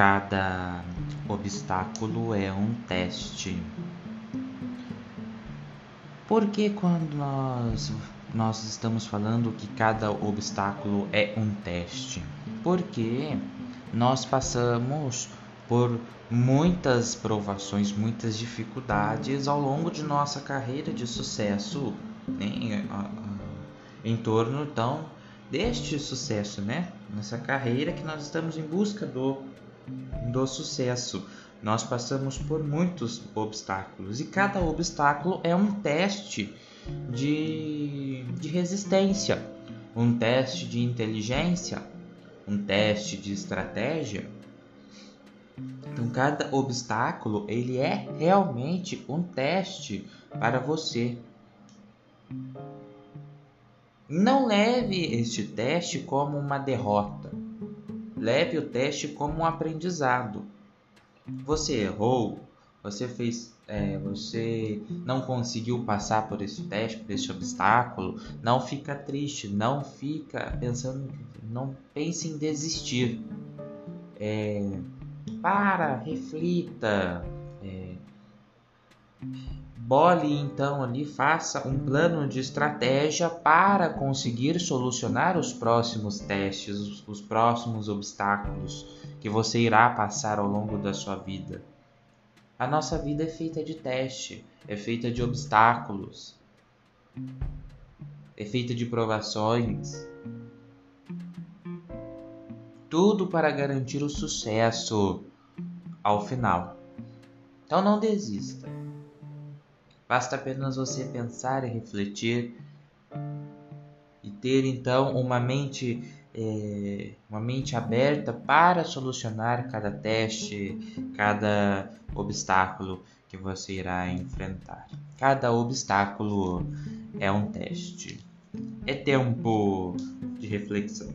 Cada obstáculo é um teste. Porque quando nós, nós estamos falando que cada obstáculo é um teste? Porque nós passamos por muitas provações, muitas dificuldades ao longo de nossa carreira de sucesso né? em torno então deste sucesso, né? Nessa carreira que nós estamos em busca do do sucesso. Nós passamos por muitos obstáculos e cada obstáculo é um teste de, de resistência, um teste de inteligência, um teste de estratégia. Então cada obstáculo ele é realmente um teste para você. Não leve este teste como uma derrota. Leve o teste como um aprendizado. Você errou, você fez, é, você não conseguiu passar por esse teste, por esse obstáculo, não fica triste, não fica pensando, não pense em desistir. É, para, reflita, é, Bole então ali, faça um plano de estratégia para conseguir solucionar os próximos testes, os, os próximos obstáculos que você irá passar ao longo da sua vida. A nossa vida é feita de teste, é feita de obstáculos, é feita de provações. Tudo para garantir o sucesso ao final. Então não desista. Basta apenas você pensar e refletir e ter então uma mente é, uma mente aberta para solucionar cada teste, cada obstáculo que você irá enfrentar. Cada obstáculo é um teste. É tempo de reflexão.